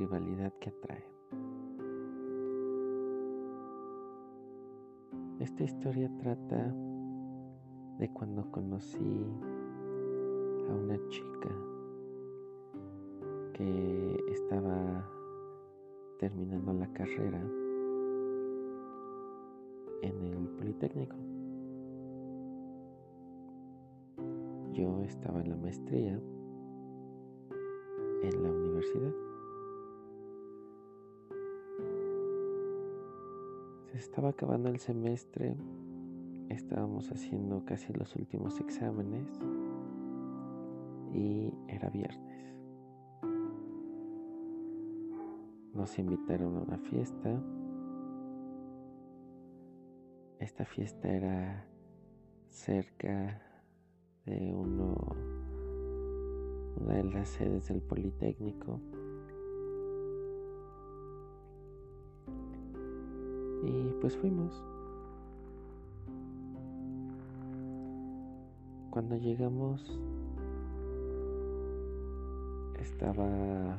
rivalidad que atrae. Esta historia trata de cuando conocí a una chica que estaba terminando la carrera en el Politécnico. Yo estaba en la maestría en la universidad. Estaba acabando el semestre, estábamos haciendo casi los últimos exámenes y era viernes. Nos invitaron a una fiesta esta fiesta era cerca de uno, una de las sedes del Politécnico. Y pues fuimos. Cuando llegamos estaba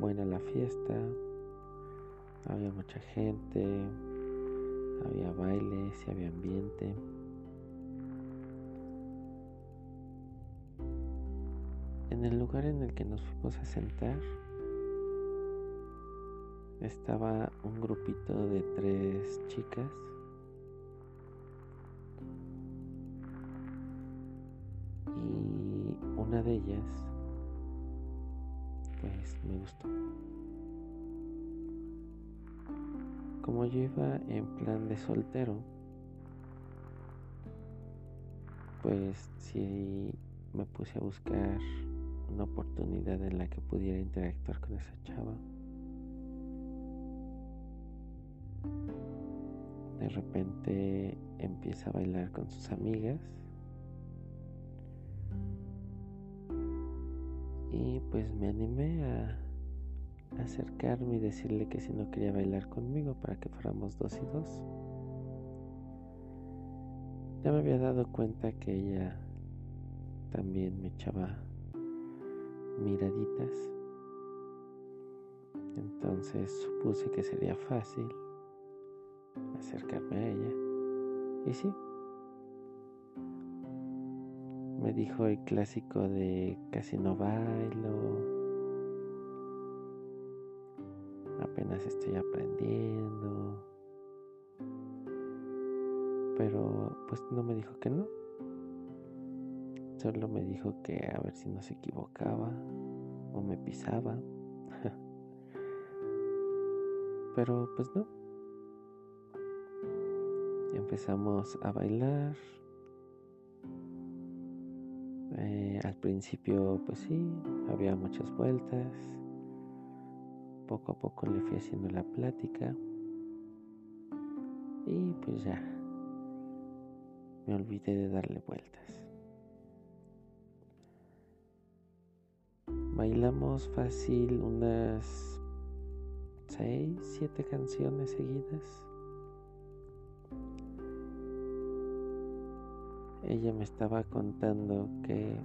buena la fiesta, había mucha gente, había bailes y había ambiente. En el lugar en el que nos fuimos a sentar estaba un grupito de tres chicas y una de ellas pues me gustó. Como yo iba en plan de soltero, pues sí me puse a buscar una oportunidad en la que pudiera interactuar con esa chava. De repente empieza a bailar con sus amigas. Y pues me animé a acercarme y decirle que si no quería bailar conmigo para que fuéramos dos y dos. Ya me había dado cuenta que ella también me echaba miraditas. Entonces supuse que sería fácil acercarme a ella. Y sí. Me dijo el clásico de casi no bailo, apenas estoy aprendiendo. Pero pues no me dijo que no. Solo me dijo que a ver si no se equivocaba o me pisaba. Pero pues no. Empezamos a bailar. Eh, al principio pues sí, había muchas vueltas poco a poco le fui haciendo la plática y pues ya me olvidé de darle vueltas. Bailamos fácil unas 6, 7 canciones seguidas. Ella me estaba contando que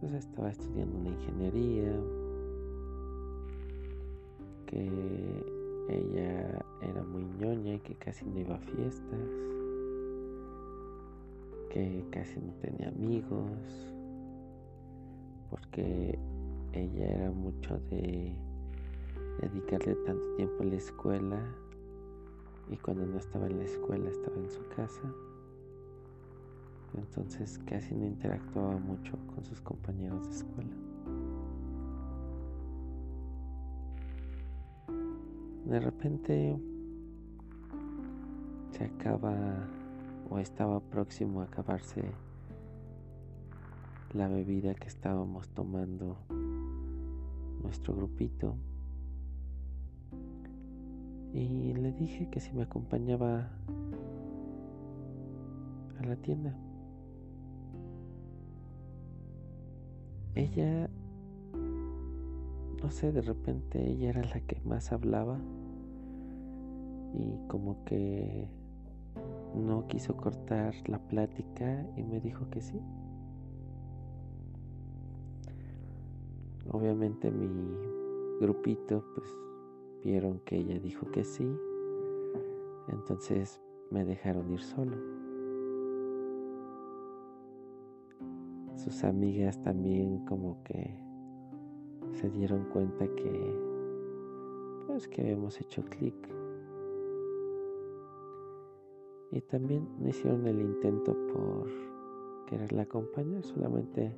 pues estaba estudiando una ingeniería, que ella era muy ñoña y que casi no iba a fiestas, que casi no tenía amigos, porque ella era mucho de dedicarle tanto tiempo a la escuela y cuando no estaba en la escuela estaba en su casa. Entonces casi no interactuaba mucho con sus compañeros de escuela. De repente se acaba o estaba próximo a acabarse la bebida que estábamos tomando nuestro grupito y le dije que si me acompañaba a la tienda. Ella no sé, de repente ella era la que más hablaba y como que no quiso cortar la plática y me dijo que sí. Obviamente mi grupito pues vieron que ella dijo que sí, entonces me dejaron ir solo. Sus amigas también como que se dieron cuenta que pues que habíamos hecho clic. Y también no hicieron el intento por quererla acompañar, solamente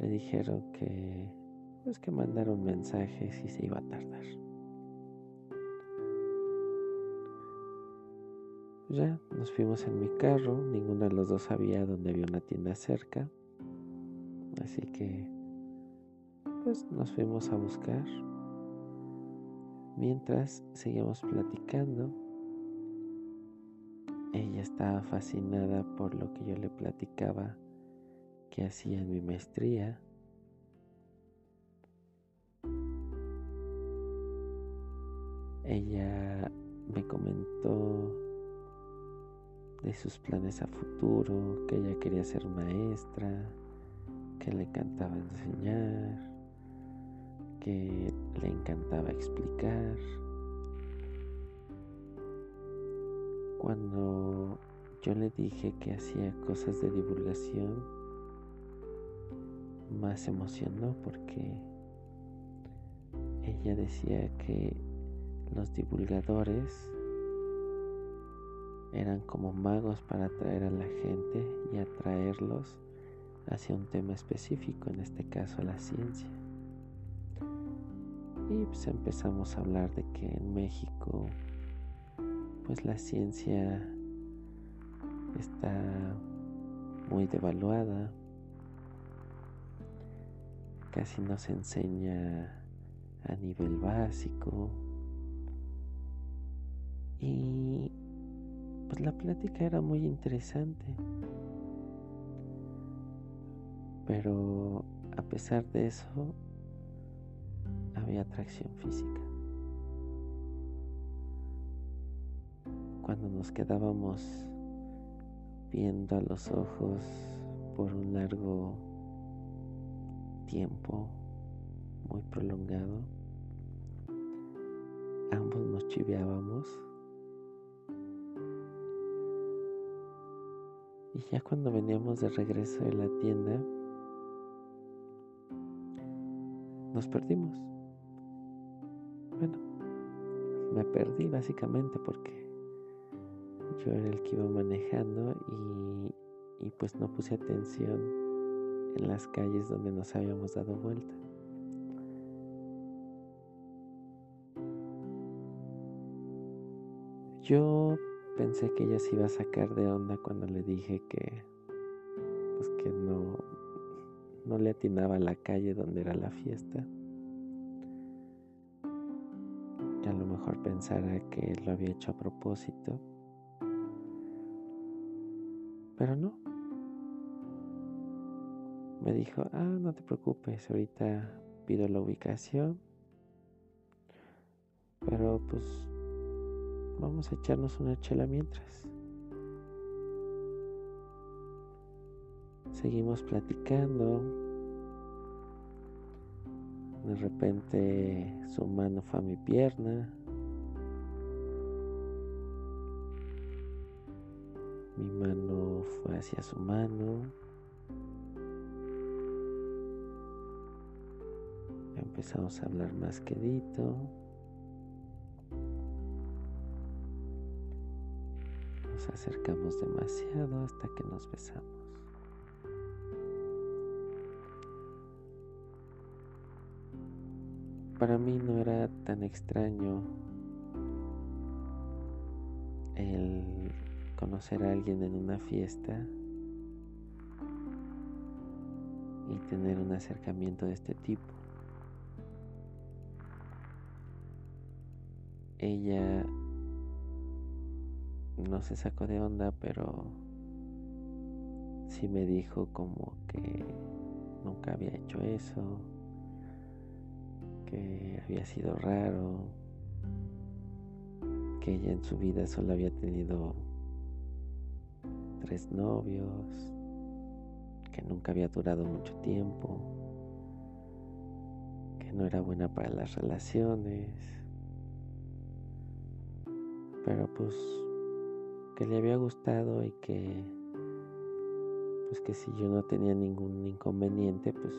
le dijeron que pues que mandaron mensajes y se iba a tardar. Ya nos fuimos en mi carro, ninguno de los dos sabía dónde había una tienda cerca, así que pues nos fuimos a buscar. Mientras seguíamos platicando, ella estaba fascinada por lo que yo le platicaba que hacía en mi maestría. Ella me comentó de sus planes a futuro, que ella quería ser maestra, que le encantaba enseñar, que le encantaba explicar. Cuando yo le dije que hacía cosas de divulgación, más emocionó porque ella decía que los divulgadores eran como magos para atraer a la gente y atraerlos hacia un tema específico, en este caso la ciencia. Y pues empezamos a hablar de que en México pues la ciencia está muy devaluada, casi no se enseña a nivel básico y pues la plática era muy interesante. Pero a pesar de eso, había atracción física. Cuando nos quedábamos viendo a los ojos por un largo tiempo muy prolongado, ambos nos chiveábamos. Y ya cuando veníamos de regreso de la tienda, nos perdimos. Bueno, me perdí básicamente porque yo era el que iba manejando y, y pues no puse atención en las calles donde nos habíamos dado vuelta. Yo pensé que ella se iba a sacar de onda cuando le dije que pues que no no le atinaba a la calle donde era la fiesta. Y a lo mejor pensara que lo había hecho a propósito. Pero no. Me dijo, ah, no te preocupes, ahorita pido la ubicación. Pero pues vamos a echarnos una chela mientras. Seguimos platicando. De repente su mano fue a mi pierna. Mi mano fue hacia su mano. Empezamos a hablar más quedito. Nos acercamos demasiado hasta que nos besamos. Para mí no era tan extraño el conocer a alguien en una fiesta y tener un acercamiento de este tipo. Ella no se sacó de onda, pero sí me dijo como que nunca había hecho eso había sido raro, que ella en su vida solo había tenido tres novios, que nunca había durado mucho tiempo, que no era buena para las relaciones, pero pues que le había gustado y que pues que si yo no tenía ningún inconveniente, pues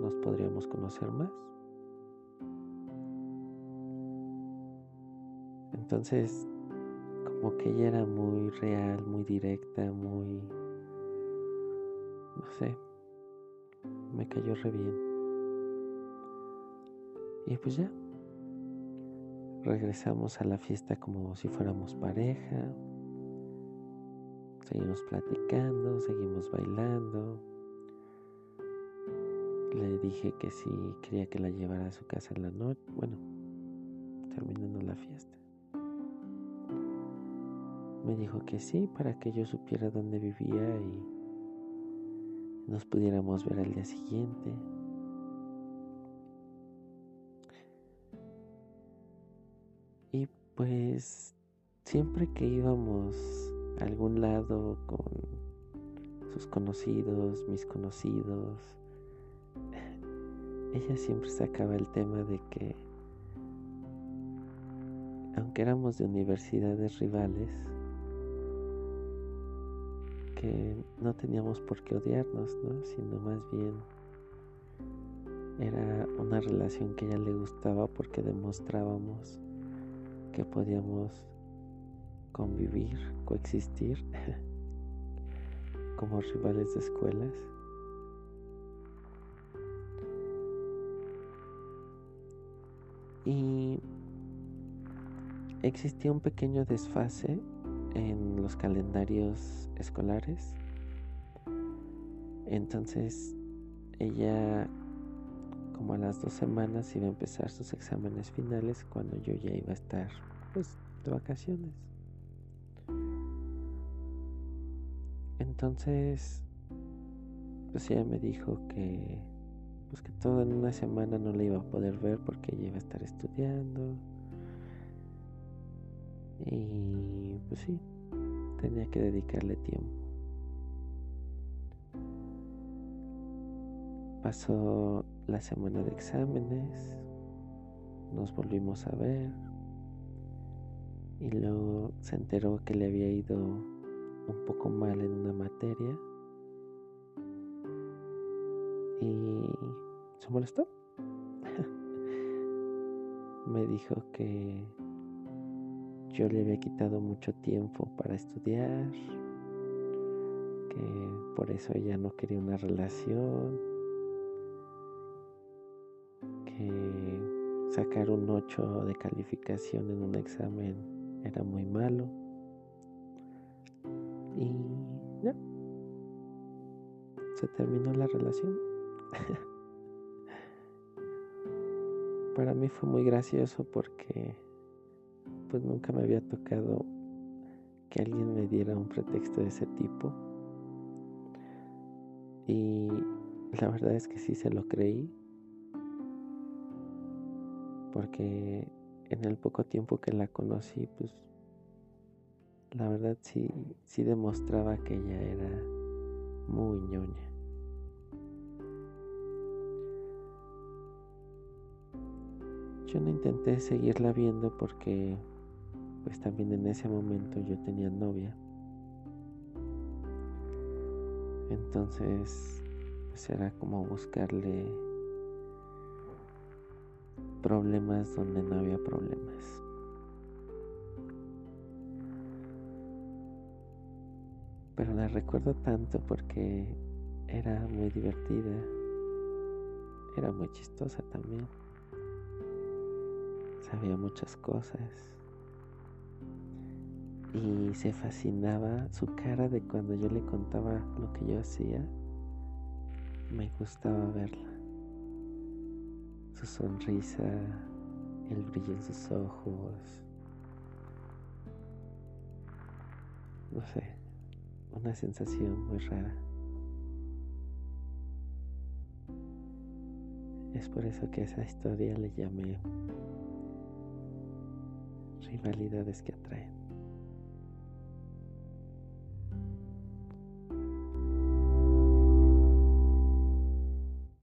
nos podríamos conocer más. Entonces, como que ella era muy real, muy directa, muy, no sé, me cayó re bien. Y pues ya, regresamos a la fiesta como si fuéramos pareja. Seguimos platicando, seguimos bailando. Le dije que si quería que la llevara a su casa en la noche, bueno, terminando la fiesta. Me dijo que sí, para que yo supiera dónde vivía y nos pudiéramos ver al día siguiente. Y pues siempre que íbamos a algún lado con sus conocidos, mis conocidos, ella siempre sacaba el tema de que aunque éramos de universidades rivales, que no teníamos por qué odiarnos, ¿no? sino más bien era una relación que a ella le gustaba porque demostrábamos que podíamos convivir, coexistir como rivales de escuelas. Y existía un pequeño desfase en los calendarios escolares. Entonces ella como a las dos semanas iba a empezar sus exámenes finales cuando yo ya iba a estar pues de vacaciones. Entonces pues ella me dijo que pues que todo en una semana no la iba a poder ver porque ella iba a estar estudiando. Y pues sí, tenía que dedicarle tiempo. Pasó la semana de exámenes, nos volvimos a ver y luego se enteró que le había ido un poco mal en una materia y se molestó. Me dijo que yo le había quitado mucho tiempo para estudiar, que por eso ella no quería una relación sacar un 8 de calificación en un examen era muy malo. Y ya. Se terminó la relación. Para mí fue muy gracioso porque pues nunca me había tocado que alguien me diera un pretexto de ese tipo. Y la verdad es que sí se lo creí porque en el poco tiempo que la conocí, pues la verdad sí, sí demostraba que ella era muy ñoña. Yo no intenté seguirla viendo porque pues también en ese momento yo tenía novia. Entonces pues era como buscarle problemas donde no había problemas. Pero la recuerdo tanto porque era muy divertida, era muy chistosa también, sabía muchas cosas y se fascinaba su cara de cuando yo le contaba lo que yo hacía, me gustaba verla su sonrisa, el brillo en sus ojos. No sé, una sensación muy rara. Es por eso que a esa historia le llamé rivalidades que atraen.